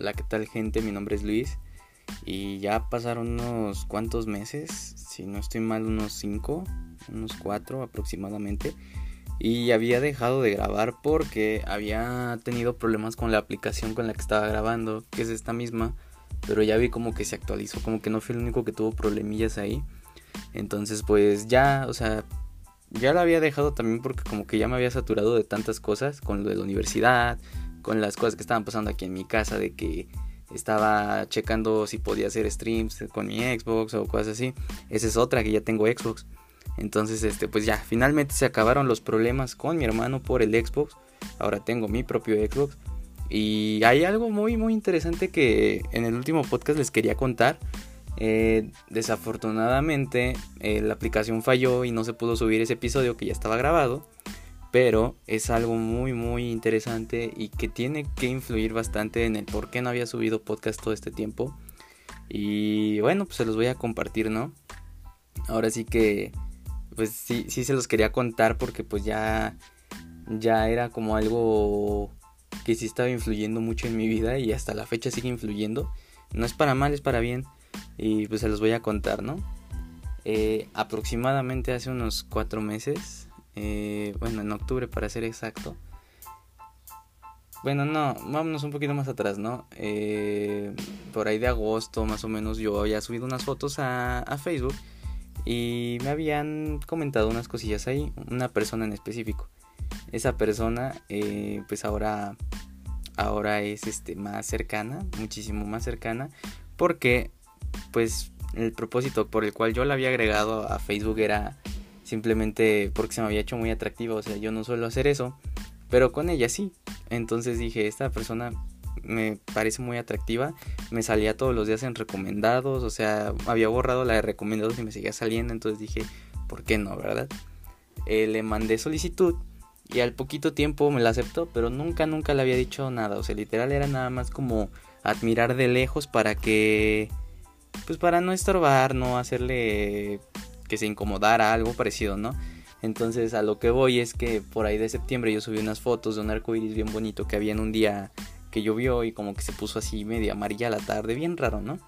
Hola, ¿qué tal gente? Mi nombre es Luis y ya pasaron unos cuantos meses, si no estoy mal, unos 5, unos 4 aproximadamente. Y había dejado de grabar porque había tenido problemas con la aplicación con la que estaba grabando, que es esta misma, pero ya vi como que se actualizó, como que no fui el único que tuvo problemillas ahí. Entonces pues ya, o sea, ya la había dejado también porque como que ya me había saturado de tantas cosas, con lo de la universidad, con las cosas que estaban pasando aquí en mi casa, de que estaba checando si podía hacer streams con mi Xbox o cosas así. Esa es otra que ya tengo Xbox. Entonces, este, pues ya, finalmente se acabaron los problemas con mi hermano por el Xbox. Ahora tengo mi propio Xbox. Y hay algo muy, muy interesante que en el último podcast les quería contar. Eh, desafortunadamente eh, la aplicación falló y no se pudo subir ese episodio que ya estaba grabado. Pero es algo muy muy interesante y que tiene que influir bastante en el por qué no había subido podcast todo este tiempo. Y bueno, pues se los voy a compartir, ¿no? Ahora sí que pues sí, sí se los quería contar porque pues ya, ya era como algo que sí estaba influyendo mucho en mi vida y hasta la fecha sigue influyendo. No es para mal, es para bien. Y pues se los voy a contar, ¿no? Eh, aproximadamente hace unos cuatro meses, eh, bueno, en octubre para ser exacto. Bueno, no, vámonos un poquito más atrás, ¿no? Eh, por ahí de agosto más o menos yo había subido unas fotos a, Facebook y me habían comentado unas cosillas ahí, una persona en específico. Esa persona, eh, pues ahora, ahora es este, más cercana, muchísimo más cercana, porque, pues, el propósito por el cual yo la había agregado a Facebook era simplemente porque se me había hecho muy atractiva, o sea, yo no suelo hacer eso, pero con ella sí. Entonces dije, esta persona me parece muy atractiva. Me salía todos los días en recomendados, o sea, había borrado la de recomendados y me seguía saliendo, entonces dije, ¿por qué no, verdad? Eh, le mandé solicitud y al poquito tiempo me la aceptó, pero nunca, nunca le había dicho nada, o sea, literal era nada más como admirar de lejos para que, pues para no estorbar, no hacerle que se incomodara, algo parecido, ¿no? Entonces a lo que voy es que por ahí de septiembre yo subí unas fotos de un arco iris bien bonito que había en un día que llovió y como que se puso así media amarilla la tarde, bien raro, ¿no?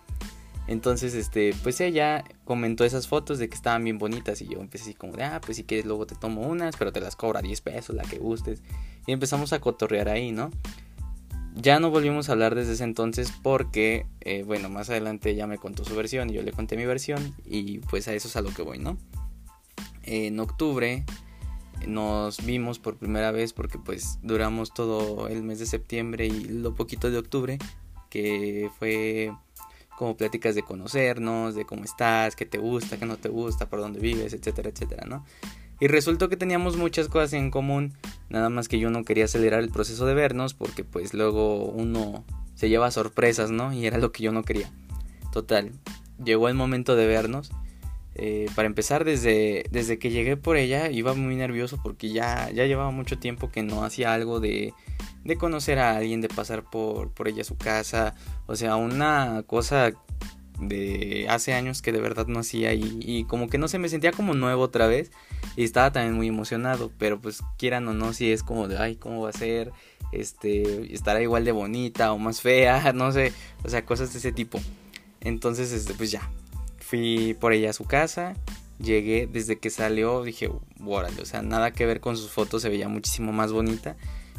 Entonces, este, pues ella comentó esas fotos de que estaban bien bonitas y yo empecé así como de, ah, pues si quieres luego te tomo unas, pero te las cobra 10 pesos, la que gustes. Y empezamos a cotorrear ahí, ¿no? Ya no volvimos a hablar desde ese entonces porque, eh, bueno, más adelante ella me contó su versión y yo le conté mi versión y pues a eso es a lo que voy, ¿no? En octubre nos vimos por primera vez porque pues duramos todo el mes de septiembre y lo poquito de octubre, que fue como pláticas de conocernos, de cómo estás, qué te gusta, qué no te gusta, por dónde vives, etcétera, etcétera, ¿no? Y resultó que teníamos muchas cosas en común, nada más que yo no quería acelerar el proceso de vernos porque pues luego uno se lleva sorpresas, ¿no? Y era lo que yo no quería. Total, llegó el momento de vernos eh, para empezar, desde, desde que llegué por ella iba muy nervioso porque ya, ya llevaba mucho tiempo que no hacía algo de, de conocer a alguien, de pasar por, por ella su casa. O sea, una cosa de hace años que de verdad no hacía y, como que no se me sentía como nuevo otra vez y estaba también muy emocionado, pero pues quieran o no, si es como de, ay, ¿cómo va a ser? Este, estará igual de bonita o más fea, no sé, o sea, cosas de ese tipo. Entonces, este, pues ya, fui por ella a su casa, llegué, desde que salió dije, órale, o sea, nada que ver con sus fotos, se veía muchísimo más bonita.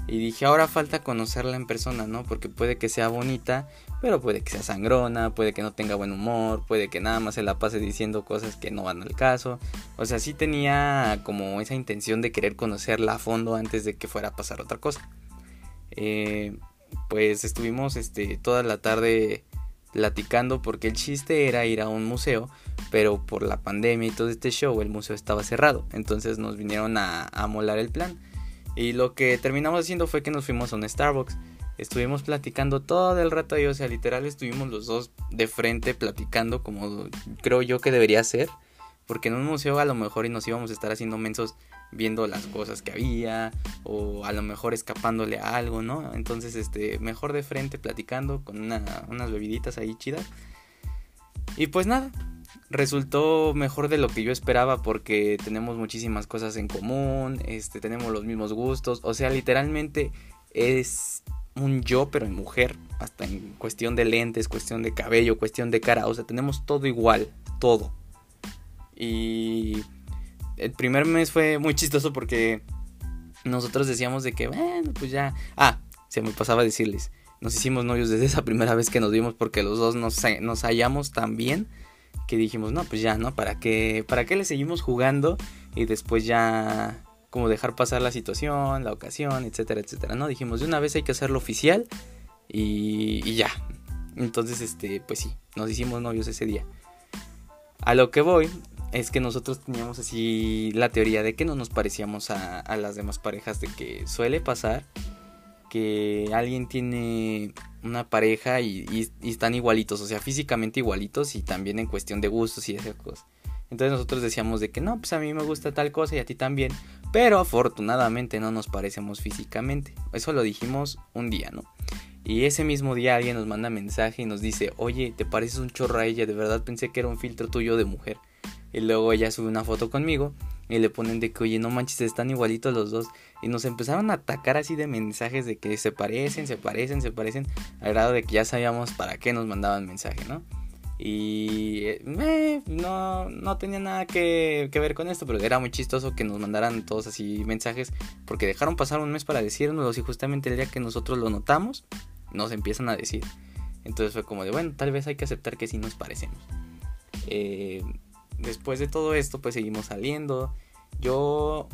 Y dije, ahora falta conocerla en persona, ¿no? Porque puede que sea bonita, pero puede que sea sangrona, puede que no tenga buen humor, puede que nada más se la pase diciendo cosas que no van al caso. O sea, sí tenía como esa intención de querer conocerla a fondo antes de que fuera a pasar otra cosa. Eh, pues estuvimos este, toda la tarde platicando porque el chiste era ir a un museo, pero por la pandemia y todo este show el museo estaba cerrado, entonces nos vinieron a, a molar el plan. Y lo que terminamos haciendo fue que nos fuimos a un Starbucks. Estuvimos platicando todo el rato ahí, o sea, literal estuvimos los dos de frente platicando como creo yo que debería ser. Porque en un museo a lo mejor y nos íbamos a estar haciendo mensos viendo las cosas que había o a lo mejor escapándole a algo, ¿no? Entonces, este, mejor de frente platicando con unas bebiditas ahí chidas. Y pues nada, resultó mejor de lo que yo esperaba porque tenemos muchísimas cosas en común, este, tenemos los mismos gustos, o sea, literalmente es un yo, pero en mujer, hasta en cuestión de lentes, cuestión de cabello, cuestión de cara, o sea, tenemos todo igual, todo. Y el primer mes fue muy chistoso porque nosotros decíamos de que, bueno, pues ya... Ah, se me pasaba decirles, nos hicimos novios desde esa primera vez que nos vimos porque los dos nos, nos hallamos tan bien que dijimos, no, pues ya, ¿no? ¿Para qué, ¿Para qué le seguimos jugando? Y después ya como dejar pasar la situación, la ocasión, etcétera, etcétera, ¿no? Dijimos, de una vez hay que hacerlo oficial y, y ya. Entonces, este, pues sí, nos hicimos novios ese día. A lo que voy es que nosotros teníamos así la teoría de que no nos parecíamos a, a las demás parejas, de que suele pasar que alguien tiene una pareja y, están igualitos, o sea, físicamente igualitos y también en cuestión de gustos y esas cosas. Entonces nosotros decíamos de que no, pues a mí me gusta tal cosa y a ti también, pero afortunadamente no nos parecemos físicamente. Eso lo dijimos un día, ¿no? Y ese mismo día alguien nos manda mensaje y nos dice, oye, te pareces un chorro a ella, de verdad pensé que era un filtro tuyo de mujer. Y luego ella sube una foto conmigo y le ponen de que, oye, no manches, están igualitos los dos. Y nos empezaron a atacar así de mensajes de que se parecen, se parecen, se parecen, al grado de que ya sabíamos para qué nos mandaban mensaje, ¿no? Y eh, no, no tenía nada que, que, ver con esto, pero era muy chistoso que nos mandaran todos así mensajes, porque dejaron pasar un mes para decirnos y justamente el día que nosotros lo notamos, nos empiezan a decir. Entonces fue como de, bueno, tal vez hay que aceptar que sí nos parecemos. Eh, después de todo esto, pues seguimos saliendo. Yo,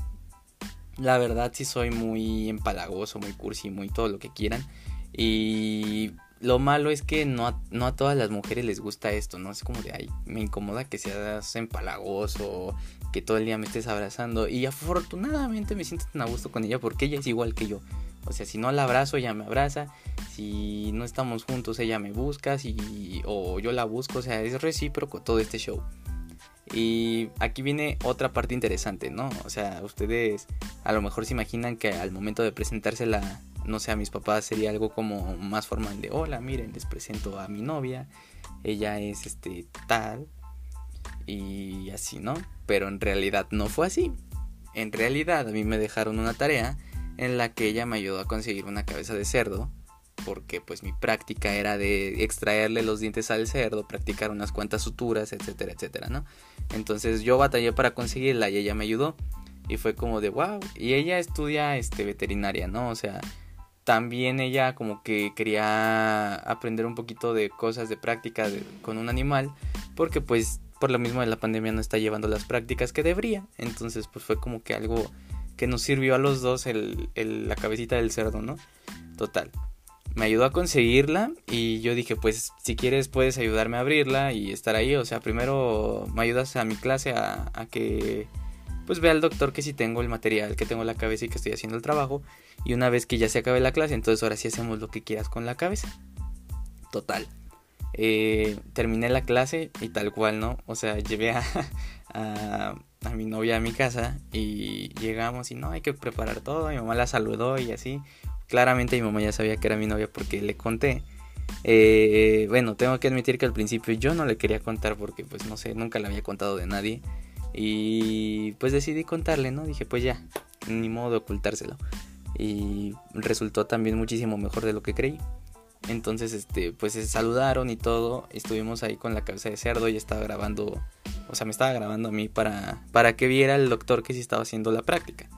la verdad, sí soy muy empalagoso, muy cursi, muy todo lo que quieran. Y lo malo es que no a, no a todas las mujeres les gusta esto, ¿no? Es como de, ay, me incomoda que seas empalagoso, que todo el día me estés abrazando. Y afortunadamente me siento tan a gusto con ella porque ella es igual que yo. O sea, si no la abrazo, ella me abraza. Si no estamos juntos, ella me busca. Si, o yo la busco. O sea, es recíproco todo este show. Y aquí viene otra parte interesante, ¿no? O sea, ustedes a lo mejor se imaginan que al momento de presentársela, no sé, a mis papás sería algo como más formal de, hola, miren, les presento a mi novia, ella es este tal y así, ¿no? Pero en realidad no fue así. En realidad a mí me dejaron una tarea en la que ella me ayudó a conseguir una cabeza de cerdo porque pues mi práctica era de extraerle los dientes al cerdo, practicar unas cuantas suturas, etcétera, etcétera, ¿no? Entonces yo batallé para conseguirla y ella me ayudó y fue como de wow, y ella estudia este veterinaria, ¿no? O sea, también ella como que quería aprender un poquito de cosas de práctica con un animal, porque pues por lo mismo de la pandemia no está llevando las prácticas que debería, entonces pues fue como que algo que nos sirvió a los dos la cabecita del cerdo, ¿no? Total me ayudó a conseguirla y yo dije, pues si quieres puedes ayudarme a abrirla y estar ahí. O sea, primero me ayudas a mi clase a, que pues vea al doctor que si tengo el material, que tengo la cabeza y que estoy haciendo el trabajo. Y una vez que ya se acabe la clase, entonces ahora sí hacemos lo que quieras con la cabeza. Total. Eh, terminé la clase y tal cual, ¿no? O sea, llevé a, a, a, mi novia a mi casa y llegamos y no, hay que preparar todo. Mi mamá la saludó y así. Claramente mi mamá ya sabía que era mi novia porque le conté. Eh, bueno, tengo que admitir que al principio yo no le quería contar porque pues no sé, nunca le había contado de nadie. Y pues decidí contarle, ¿no? Dije, pues ya, ni modo de ocultárselo. Y resultó también muchísimo mejor de lo que creí. Entonces, este, pues se saludaron y todo. Estuvimos ahí con la cabeza de cerdo y estaba grabando, o sea, me estaba grabando a mí para, para que viera el doctor que sí estaba haciendo la práctica.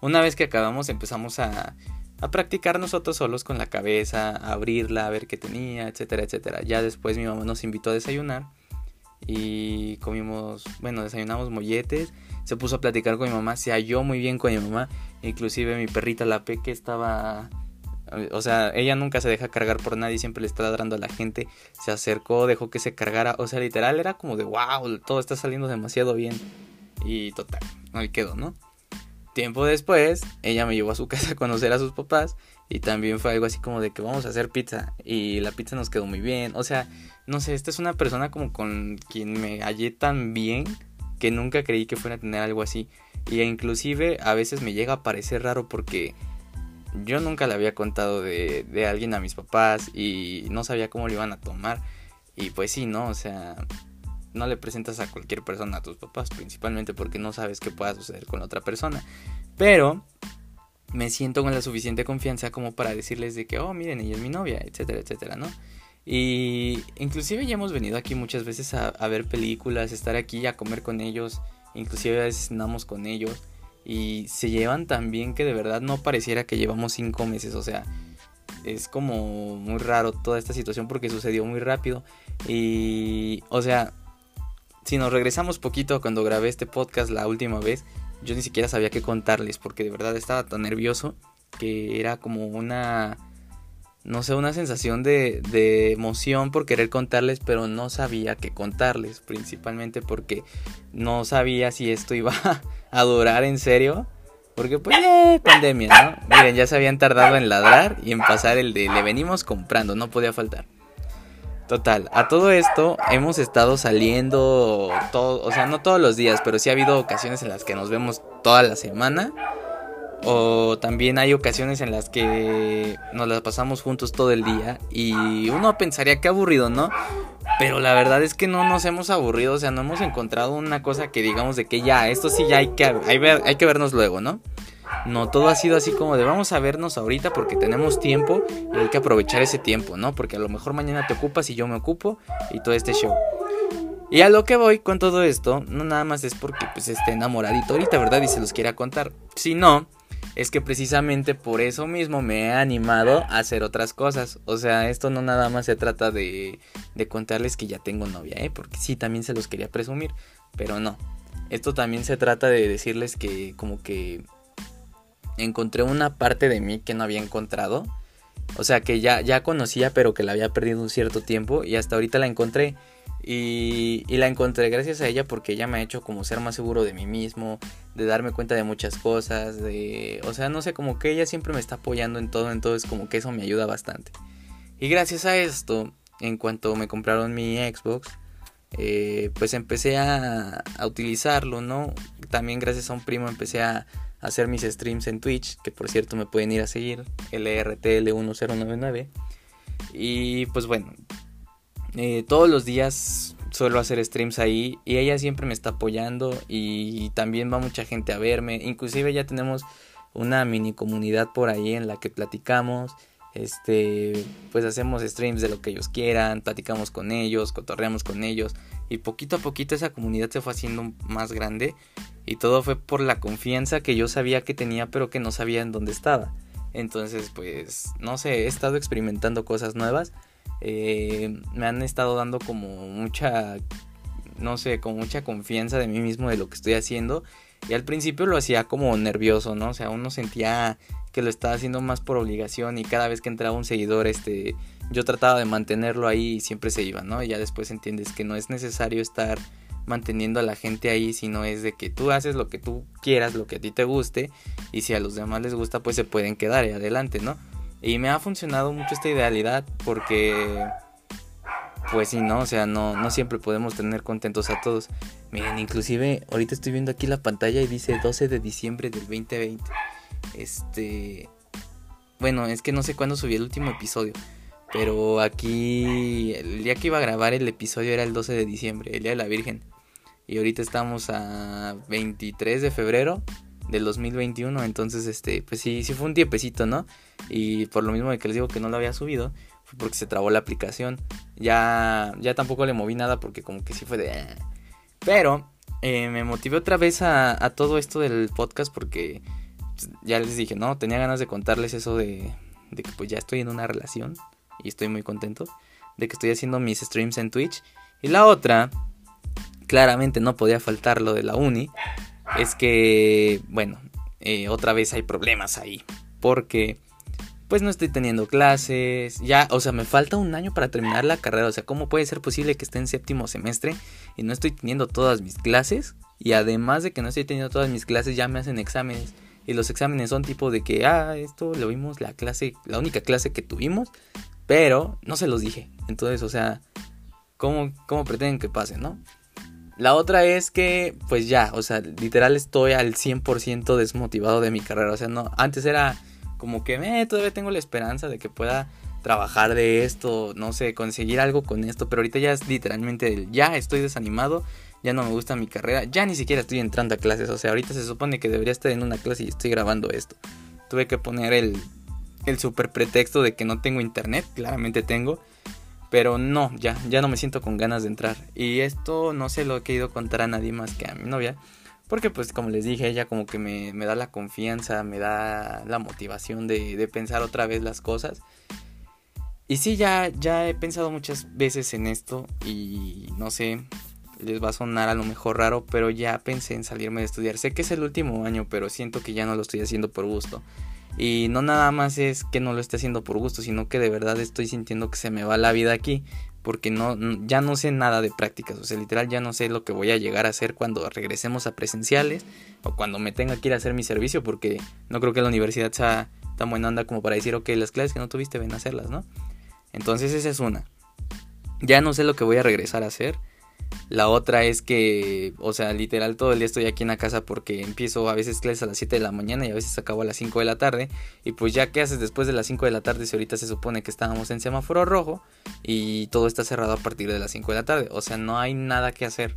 Una vez que acabamos empezamos a, a practicar nosotros solos con la cabeza, a abrirla, a ver qué tenía, etcétera, etcétera. Ya después mi mamá nos invitó a desayunar y comimos, bueno, desayunamos molletes. Se puso a platicar con mi mamá, se halló muy bien con mi mamá. Inclusive mi perrita, la Peque, estaba... O sea, ella nunca se deja cargar por nadie, siempre le está ladrando a la gente. Se acercó, dejó que se cargara. O sea, literal era como de wow, todo está saliendo demasiado bien. Y total, ahí quedó, ¿no? Tiempo después, ella me llevó a su casa a conocer a sus papás y también fue algo así como de que vamos a hacer pizza y la pizza nos quedó muy bien. O sea, no sé, esta es una persona como con quien me hallé tan bien que nunca creí que fuera a tener algo así. Y inclusive a veces me llega a parecer raro porque yo nunca le había contado de, de alguien a mis papás y no sabía cómo lo iban a tomar. Y pues sí, ¿no? O sea, no le presentas a cualquier persona a tus papás, principalmente porque no sabes qué pueda suceder con otra persona. Pero me siento con la suficiente confianza como para decirles de que, oh, miren, ella es mi novia, etcétera, etcétera, ¿no? Y inclusive ya hemos venido aquí muchas veces a, ver películas, estar aquí a comer con ellos, inclusive a veces cenamos con ellos y se llevan tan bien que de verdad no pareciera que llevamos cinco meses, o sea, es como muy raro toda esta situación porque sucedió muy rápido y, o sea, si nos regresamos poquito cuando grabé este podcast la última vez, yo ni siquiera sabía qué contarles porque de verdad estaba tan nervioso que era como una no sé, una sensación de, de, emoción por querer contarles, pero no sabía qué contarles, principalmente porque no sabía si esto iba a durar en serio, porque pues eh, pandemia, ¿no? Miren, ya se habían tardado en ladrar y en pasar el de le venimos comprando, no podía faltar. Total, a todo esto hemos estado saliendo todo, o sea, no todos los días, pero sí ha habido ocasiones en las que nos vemos toda la semana o también hay ocasiones en las que nos las pasamos juntos todo el día y uno pensaría que aburrido, ¿no? Pero la verdad es que no nos hemos aburrido, o sea, no hemos encontrado una cosa que digamos de que ya, esto sí ya hay que, hay, que vernos luego, ¿no? No, todo ha sido así como de vamos a vernos ahorita porque tenemos tiempo y hay que aprovechar ese tiempo, ¿no? Porque a lo mejor mañana te ocupas y yo me ocupo y todo este show. Y a lo que voy con todo esto, no nada más es porque pues esté enamoradito ahorita, ¿verdad? Y se los quiera contar. Si no, es que precisamente por eso mismo me he animado a hacer otras cosas. O sea, esto no nada más se trata de, de contarles que ya tengo novia, ¿eh? Porque sí, también se los quería presumir, pero no. Esto también se trata de decirles que como que encontré una parte de mí que no había encontrado. O sea, que ya, ya conocía, pero que la había perdido un cierto tiempo y hasta ahorita la encontré. Y, la encontré gracias a ella porque ella me ha hecho como ser más seguro de mí mismo, de darme cuenta de muchas cosas. O sea, no sé, como que ella siempre me está apoyando en todo, entonces como que eso me ayuda bastante. Y gracias a esto, en cuanto me compraron mi Xbox, eh, pues empecé a, a, utilizarlo, ¿no? También gracias a un primo empecé a, hacer mis streams en Twitch, que por cierto me pueden ir a seguir, LRTL1099. Y pues bueno, eh, todos los días suelo hacer streams ahí y ella siempre me está apoyando y también va mucha gente a verme. Inclusive ya tenemos una mini comunidad por ahí en la que platicamos. Este, pues hacemos streams de lo que ellos quieran, platicamos con ellos, cotorreamos con ellos y poquito a poquito esa comunidad se fue haciendo más grande y todo fue por la confianza que yo sabía que tenía pero que no sabía en dónde estaba. Entonces, pues, no sé, he estado experimentando cosas nuevas eh, me han estado dando como mucha, no sé, como mucha confianza de mí mismo de lo que estoy haciendo. Y al principio lo hacía como nervioso, ¿no? O sea, uno sentía que lo estaba haciendo más por obligación y cada vez que entraba un seguidor, este, yo trataba de mantenerlo ahí y siempre se iba, ¿no? Y ya después entiendes que no es necesario estar manteniendo a la gente ahí, sino es de que tú haces lo que tú quieras, lo que a ti te guste, y si a los demás les gusta, pues se pueden quedar y adelante, ¿no? Y me ha funcionado mucho esta idealidad porque, pues sí, ¿no? O sea, no, no siempre podemos tener contentos a todos. Miren, inclusive ahorita estoy viendo aquí la pantalla y dice 12 de diciembre del 2020. Este... Bueno, es que no sé cuándo subí el último episodio. Pero aquí, el día que iba a grabar el episodio era el 12 de diciembre, el día de la Virgen. Y ahorita estamos a 23 de febrero del 2021. Entonces, este, pues sí, sí fue un tiempecito, ¿no? Y por lo mismo de que les digo que no lo había subido, fue porque se trabó la aplicación. Ya, ya tampoco le moví nada porque como que sí fue de... Eh". Pero eh, me motivé otra vez a, a, todo esto del podcast porque pues, ya les dije, no, tenía ganas de contarles eso de, de que pues ya estoy en una relación y estoy muy contento. De que estoy haciendo mis streams en Twitch. Y la otra, claramente no podía faltar lo de la uni es que, bueno, eh, otra vez hay problemas ahí. Porque, pues no estoy teniendo clases. Ya, o sea, me falta un año para terminar la carrera. O sea, ¿cómo puede ser posible que esté en séptimo semestre y no estoy teniendo todas mis clases? Y además de que no estoy teniendo todas mis clases, ya me hacen exámenes. Y los exámenes son tipo de que, ah, esto lo vimos la clase, la única clase que tuvimos, pero no se los dije. Entonces, o sea, ¿cómo, cómo pretenden que pase, no? La otra es que, pues ya, o sea, literal estoy al 100% desmotivado de mi carrera. O sea, no, antes era como que eh, todavía tengo la esperanza de que pueda trabajar de esto, no sé, conseguir algo con esto, pero ahorita ya es literalmente ya estoy desanimado, ya no me gusta mi carrera, ya ni siquiera estoy entrando a clases, o sea, ahorita se supone que debería estar en una clase y estoy grabando esto. tuve que poner el, el super pretexto de que no tengo internet, claramente tengo. Pero no, ya, ya no me siento con ganas de entrar. Y esto no se lo he querido contar a nadie más que a mi novia. Porque pues como les dije, ella como que me, me da la confianza, me da la motivación de, de, pensar otra vez las cosas. Y sí, ya, ya he pensado muchas veces en esto y no sé, les va a sonar a lo mejor raro, pero ya pensé en salirme de estudiar. Sé que es el último año, pero siento que ya no lo estoy haciendo por gusto. Y no nada más es que no lo esté haciendo por gusto, sino que de verdad estoy sintiendo que se me va la vida aquí. Porque no, ya no sé nada de prácticas. O sea, literal ya no sé lo que voy a llegar a hacer cuando regresemos a presenciales. O cuando me tenga que ir a hacer mi servicio. Porque no creo que la universidad sea tan buena onda como para decir, ok, las clases que no tuviste, ven a hacerlas, ¿no? Entonces esa es una. Ya no sé lo que voy a regresar a hacer. La otra es que, o sea, literal todo el día estoy aquí en la casa porque empiezo a veces clases a las 7 de la mañana y a veces acabo a las 5 de la tarde. Y pues ya qué haces después de las 5 de la tarde si ahorita se supone que estábamos en semáforo rojo y todo está cerrado a partir de las 5 de la tarde. O sea, no hay nada que hacer.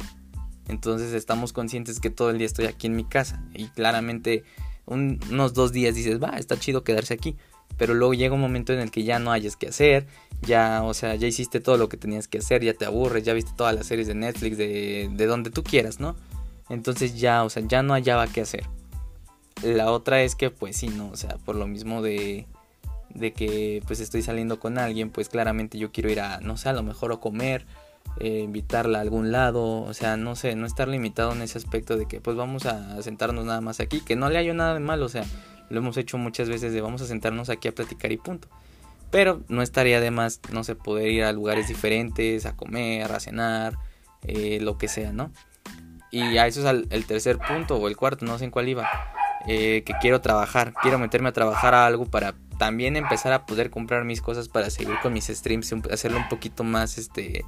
Entonces estamos conscientes que todo el día estoy aquí en mi casa. Y claramente unos dos días dices, va, está chido quedarse aquí pero luego llega un momento en el que ya no hayas que hacer, ya, o sea, ya hiciste todo lo que tenías que hacer, ya te aburres, ya viste todas las series de Netflix, de, de donde tú quieras, ¿no? Entonces ya, o sea, ya no hallaba qué hacer. La otra es que, pues sí, no, o sea, por lo mismo de, de que pues estoy saliendo con alguien, pues claramente yo quiero ir a, no sé, a lo mejor a comer, eh, invitarla a algún lado, o sea, no sé, no estar limitado en ese aspecto de que pues vamos a sentarnos nada más aquí, que no le haya nada de malo, o sea, lo hemos hecho muchas veces de vamos a sentarnos aquí a platicar y punto. Pero no estaría de más, no sé, poder ir a lugares diferentes, a comer, a cenar, eh, lo que sea, ¿no? Y a eso es el tercer punto o el cuarto, no sé en cuál iba. Eh, que quiero trabajar, quiero meterme a trabajar a algo para también empezar a poder comprar mis cosas para seguir con mis streams, hacerlo un poquito más, este,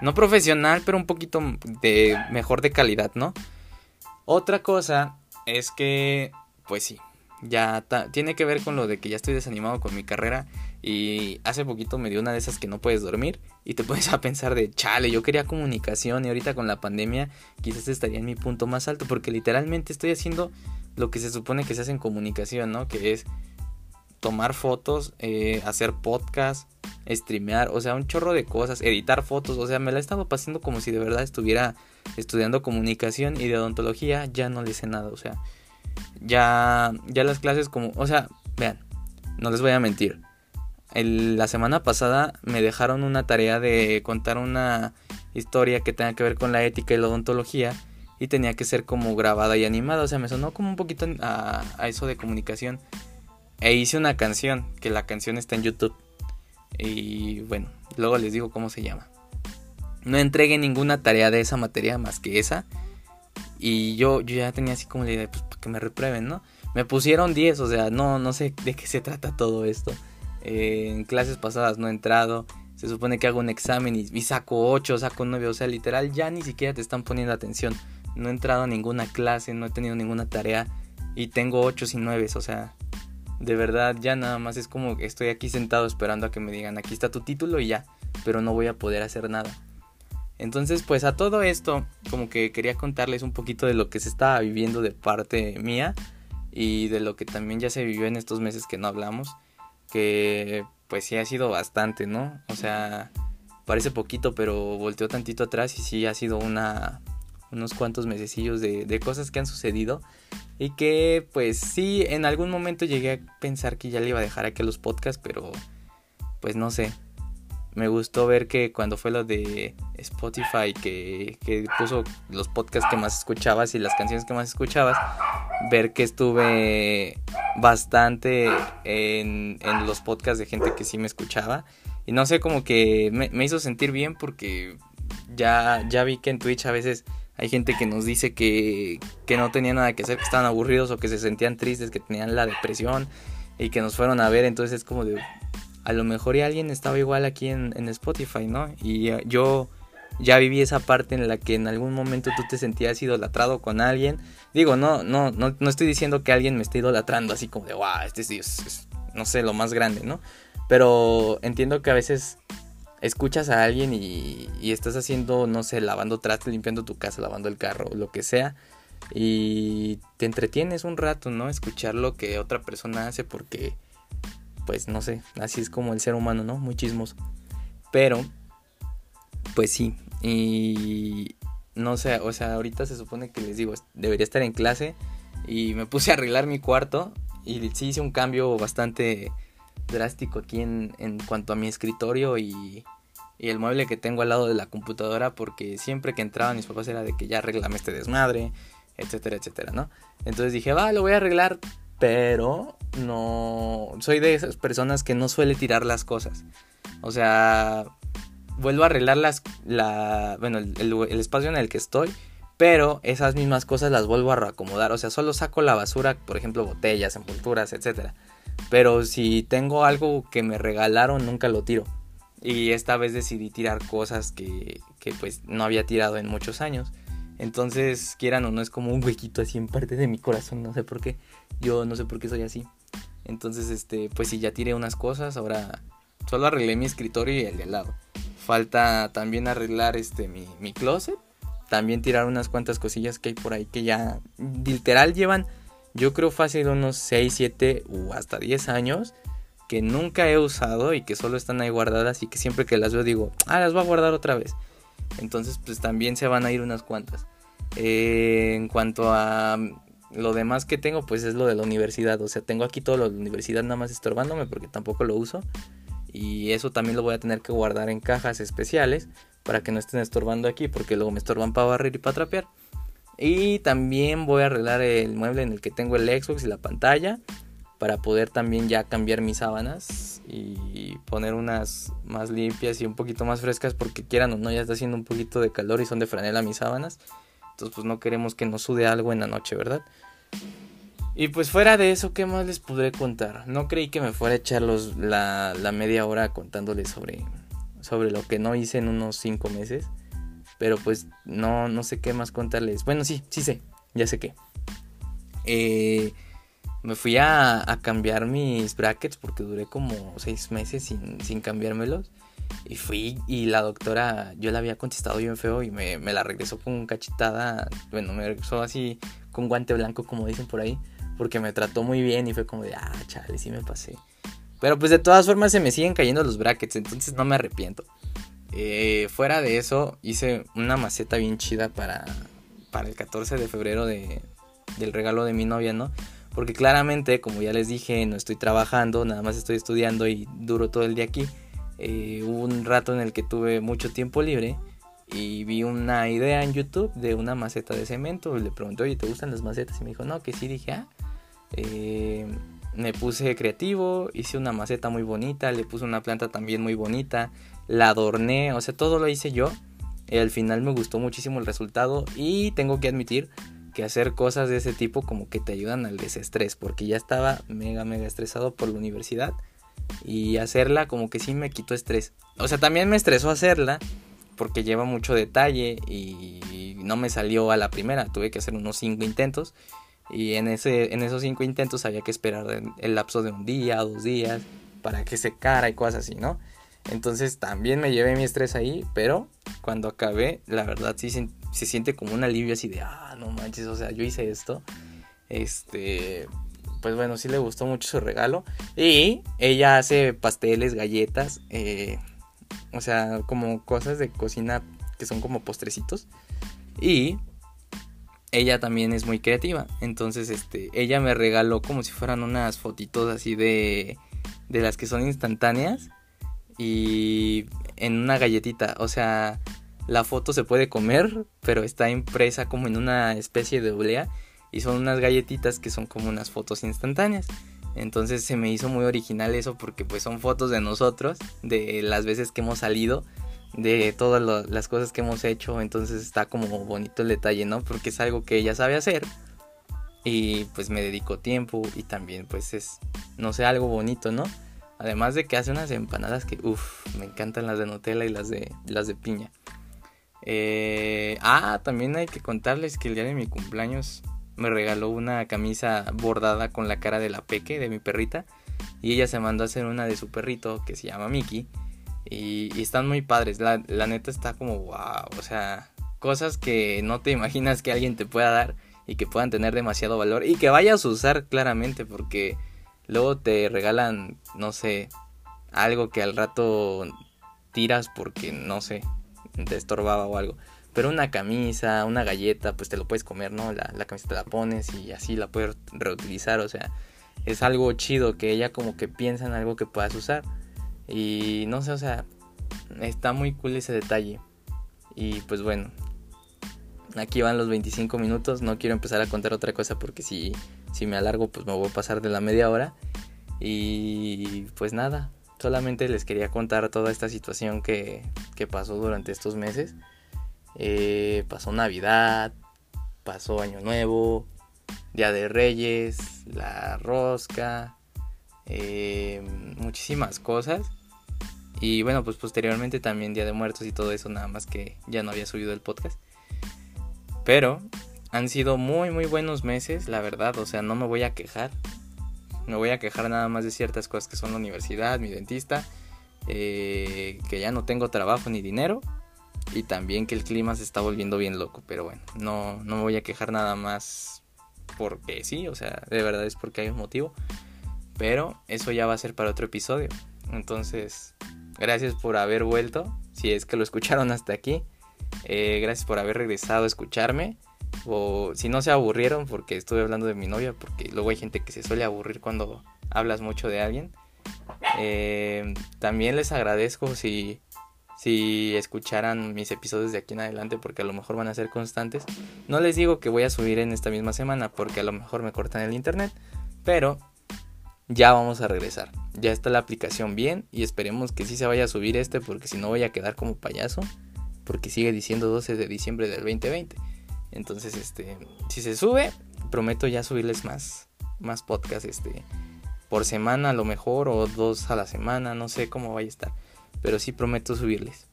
no profesional, pero un poquito de mejor de calidad, ¿no? Otra cosa es que, pues sí, ya tiene que ver con lo de que ya estoy desanimado con mi carrera y hace poquito me dio una de esas que no puedes dormir y te pones a pensar de chale, yo quería comunicación y ahorita con la pandemia quizás estaría en mi punto más alto porque literalmente estoy haciendo lo que se supone que se hace en comunicación, ¿no? Que es tomar fotos, eh, hacer podcast, streamear, o sea, un chorro de cosas, editar fotos, o sea, me la he estado pasando como si de verdad estuviera estudiando comunicación y de odontología, ya no le sé nada, o sea, ya, ya las clases como, o sea, vean, no les voy a mentir. la semana pasada me dejaron una tarea de contar una historia que tenga que ver con la ética y la odontología y tenía que ser como grabada y animada, o sea, me sonó como un poquito a, eso de comunicación. E hice una canción, que la canción está en YouTube. Y bueno, luego les digo cómo se llama. No entregué ninguna tarea de esa materia más que esa. Y yo, yo ya tenía así como la idea, pues que me reprueben, ¿no? Me pusieron 10, o sea, no, no sé de qué se trata todo esto. Eh, en clases pasadas no he entrado. Se supone que hago un examen y, saco 8, saco 9, o sea, literal ya ni siquiera te están poniendo atención. No he entrado a ninguna clase, no he tenido ninguna tarea y tengo 8 y 9, o sea, de verdad ya nada más es como estoy aquí sentado esperando a que me digan aquí está tu título y ya, pero no voy a poder hacer nada. Entonces, pues a todo esto, como que quería contarles un poquito de lo que se estaba viviendo de parte mía y de lo que también ya se vivió en estos meses que no hablamos, que pues sí ha sido bastante, ¿no? O sea, parece poquito, pero volteó tantito atrás y sí ha sido una unos cuantos mesecillos de, cosas que han sucedido y que pues sí en algún momento llegué a pensar que ya le iba a dejar aquí los podcasts, pero pues no sé, me gustó ver que cuando fue lo de Spotify, que, puso los podcasts que más escuchabas y las canciones que más escuchabas, ver que estuve bastante en, los podcasts de gente que sí me escuchaba. Y no sé, como que me, hizo sentir bien porque ya, ya vi que en Twitch a veces hay gente que nos dice que, que no tenía nada que hacer, que estaban aburridos o que se sentían tristes, que tenían la depresión y que nos fueron a ver. Entonces es como de, a lo mejor y alguien estaba igual aquí en, Spotify, ¿no? Y eh, yo ya viví esa parte en la que en algún momento tú te sentías idolatrado con alguien. Digo, no, no, no, no estoy diciendo que alguien me esté idolatrando así como de, wow, este sí es, no sé, lo más grande, ¿no? Pero entiendo que a veces escuchas a alguien y, y estás haciendo, no sé, lavando trastes, limpiando tu casa, lavando el carro, lo que sea. y te entretienes un rato, ¿no? Escuchar lo que otra persona hace porque, pues no sé, así es como el ser humano, ¿no? Muy chismoso. Pero, pues sí, y no sé, o sea, ahorita se supone que les digo, debería estar en clase y me puse a arreglar mi cuarto y sí hice un cambio bastante drástico aquí en, en cuanto a mi escritorio y, y, el mueble que tengo al lado de la computadora porque siempre que entraban mis papás era de que ya arreglame este desmadre, etcétera, etcétera, ¿no? Entonces dije, va, lo voy a arreglar, pero no soy de esas personas que no suele tirar las cosas. O sea, vuelvo a arreglar las, la, bueno, el, espacio en el que estoy, pero esas mismas cosas las vuelvo a reacomodar. O sea, solo saco la basura, por ejemplo, botellas, envolturas, etcétera. Pero si tengo algo que me regalaron, nunca lo tiro. Y esta vez decidí tirar cosas que, que pues no había tirado en muchos años. Entonces, quieran o no, es como un huequito así en parte de mi corazón, no sé por qué. Yo no sé por qué soy así. Entonces, este, pues si ya tiré unas cosas, ahora solo arreglé mi escritorio y el de al lado. Falta también arreglar este mi, mi closet. También tirar unas cuantas cosillas que hay por ahí que ya literal llevan, yo creo fácil unos 6, 7 o hasta 10 años que nunca he usado y que solo están ahí guardadas y que siempre que las veo digo, ah, las voy a guardar otra vez. Entonces pues también se van a ir unas cuantas. Eh, en cuanto a lo demás que tengo, pues es lo de la universidad. O sea, tengo aquí todo lo de la universidad nada más estorbándome porque tampoco lo uso. Y eso también lo voy a tener que guardar en cajas especiales para que no estén estorbando aquí porque luego me estorban para barrer y para trapear. Y también voy a arreglar el mueble en el que tengo el Xbox y la pantalla para poder también ya cambiar mis sábanas y poner unas más limpias y un poquito más frescas porque quieran o no ya está haciendo un poquito de calor y son de franela mis sábanas. Entonces pues no queremos que nos sude algo en la noche, ¿verdad? Y pues fuera de eso, ¿qué más les podré contar? No creí que me fuera a echar la, la media hora contándoles sobre, sobre lo que no hice en unos 5 meses. Pero pues no, no sé qué más contarles. Bueno, sí, sí sé, ya sé qué. Eh, me fui a, a, cambiar mis brackets porque duré como 6 meses sin, sin cambiármelos. Y fui y la doctora, yo la había contestado bien feo y me, me la regresó con cachetada. Bueno, me regresó así con guante blanco, como dicen por ahí porque me trató muy bien y fue como de, ah, chale, sí me pasé. Pero pues de todas formas se me siguen cayendo los brackets, entonces no me arrepiento. Eh, fuera de eso, hice una maceta bien chida para, para el 14 de febrero de, del regalo de mi novia, ¿no? Porque claramente, como ya les dije, no estoy trabajando, nada más estoy estudiando y duro todo el día aquí. Eh, hubo un rato en el que tuve mucho tiempo libre y vi una idea en YouTube de una maceta de cemento. Le pregunté, oye, ¿te gustan las macetas? Y me dijo, no, que sí. Dije, ah, eh, me puse creativo, hice una maceta muy bonita, le puse una planta también muy bonita, la adorné, o sea, todo lo hice yo. Y al final me gustó muchísimo el resultado y tengo que admitir que hacer cosas de ese tipo como que te ayudan al desestrés, porque ya estaba mega, mega estresado por la universidad y hacerla como que sí me quitó estrés. O sea, también me estresó hacerla porque lleva mucho detalle y no me salió a la primera, tuve que hacer unos 5 intentos y en, ese, en esos cinco intentos había que esperar el lapso de un día, dos días, para que secara y cosas así, ¿no? Entonces también me llevé mi estrés ahí, pero cuando acabé, la verdad sí se, siente como un alivio así de, ah, no manches, o sea, yo hice esto. Este, pues bueno, sí le gustó mucho su regalo. Y ella hace pasteles, galletas, eh, o sea, como cosas de cocina que son como postrecitos. Y ella también es muy creativa. Entonces, este, ella me regaló como si fueran unas fotitos así de, de las que son instantáneas y en una galletita. O sea, la foto se puede comer, pero está impresa como en una especie de oblea y son unas galletitas que son como unas fotos instantáneas. Entonces se me hizo muy original eso porque pues son fotos de nosotros, de las veces que hemos salido de todas las cosas que hemos hecho. Entonces está como bonito el detalle, ¿no? Porque es algo que ella sabe hacer. Y pues me dedico tiempo y también pues es, no sé, algo bonito, ¿no? Además de que hace unas empanadas que, uff, me encantan las de Nutella y las de, las de piña. Eh, ah, también hay que contarles que el día de mi cumpleaños me regaló una camisa bordada con la cara de la peque, de mi perrita. Y ella se mandó a hacer una de su perrito que se llama Mickey. Y, están muy padres. La, neta está como wow. O sea, cosas que no te imaginas que alguien te pueda dar. y que puedan tener demasiado valor y que vayas a usar claramente porque luego te regalan, no sé, algo que al rato tiras porque, no sé, te estorbaba o algo. Pero una camisa, una galleta, pues te lo puedes comer, ¿no? La, la camisa te la pones y así la puedes reutilizar, o sea, es algo chido que ella como que piensa en algo que puedas usar. Y no sé, o sea, está muy cool ese detalle. Y pues bueno, aquí van los 25 minutos, no quiero empezar a contar otra cosa porque si, si me alargo pues me voy a pasar de la media hora. Y pues nada, solamente les quería contar toda esta situación que, que pasó durante estos meses. Eh, pasó Navidad, pasó Año Nuevo, Día de Reyes, la rosca, eh, muchísimas cosas. Y bueno, pues posteriormente también Día de Muertos y todo eso, nada más que ya no había subido el podcast. Pero han sido muy, muy buenos meses, la verdad, o sea, no me voy a quejar. Me voy a quejar nada más de ciertas cosas que son la universidad, mi dentista, eh, que ya no tengo trabajo ni dinero y también que el clima se está volviendo bien loco, pero bueno, no, no me voy a quejar nada más porque sí, o sea, de verdad es porque hay un motivo, pero eso ya va a ser para otro episodio. Entonces, gracias por haber vuelto, si es que lo escucharon hasta aquí, eh, gracias por haber regresado a escucharme. O si no se aburrieron porque estuve hablando de mi novia, porque luego hay gente que se suele aburrir cuando hablas mucho de alguien. Eh, también les agradezco si si escucharan mis episodios de aquí en adelante porque a lo mejor van a ser constantes. No les digo que voy a subir en esta misma semana porque a lo mejor me cortan el internet, pero ya vamos a regresar. Ya está la aplicación bien y esperemos que sí se vaya a subir este porque si no voy a quedar como payaso porque sigue diciendo 12 de diciembre del 2020. Entonces, este, si se sube, prometo ya subirles más más podcast este por semana a lo mejor o dos a la semana, no sé cómo vaya a estar pero sí prometo subirles.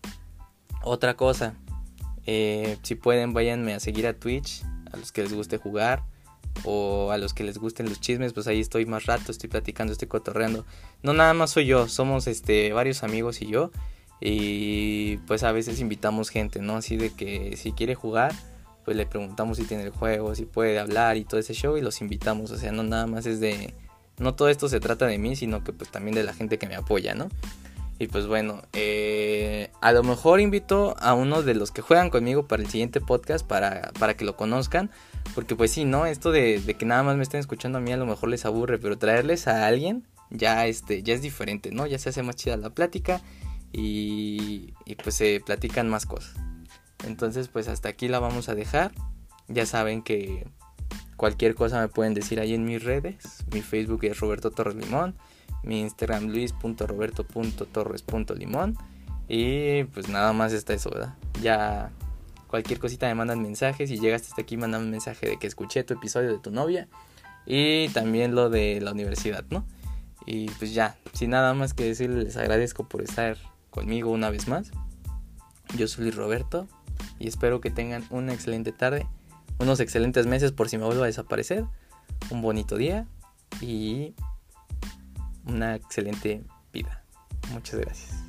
Otra cosa, eh, si pueden váyanme a seguir a Twitch, a los que les guste jugar o a los que les gusten los chismes, pues ahí estoy más rato, estoy platicando, estoy cotorreando. No nada más soy yo, somos este varios amigos y yo y pues a veces invitamos gente, ¿no? Así de que si quiere jugar, pues le preguntamos si tiene el juego, si puede hablar y todo ese show y los invitamos, o sea, no nada más es de no todo esto se trata de mí, sino que pues también de la gente que me apoya, ¿no? Y pues bueno, eh, a lo mejor invito a uno de los que juegan conmigo para el siguiente podcast para, para que lo conozcan. Porque pues sí, ¿no? Esto de, que nada más me estén escuchando a mí a lo mejor les aburre, pero traerles a alguien ya, este, ya es diferente, ¿no? Ya se hace más chida la plática y, y pues se platican más cosas. Entonces pues hasta aquí la vamos a dejar. Ya saben que cualquier cosa me pueden decir ahí en mis redes. Mi Facebook es Roberto Torres Limón mi Instagram luis.roberto.torres.limón y pues nada más está eso, ¿verdad? Ya cualquier cosita me mandan mensajes y llegaste hasta aquí mandan un mensaje de que escuché tu episodio de tu novia y también lo de la universidad, ¿no? Y pues ya, sin nada más que decirles, les agradezco por estar conmigo una vez más. Yo soy Luis Roberto y espero que tengan una excelente tarde, unos excelentes meses por si me vuelvo a desaparecer, un bonito día y una excelente vida. Muchas gracias.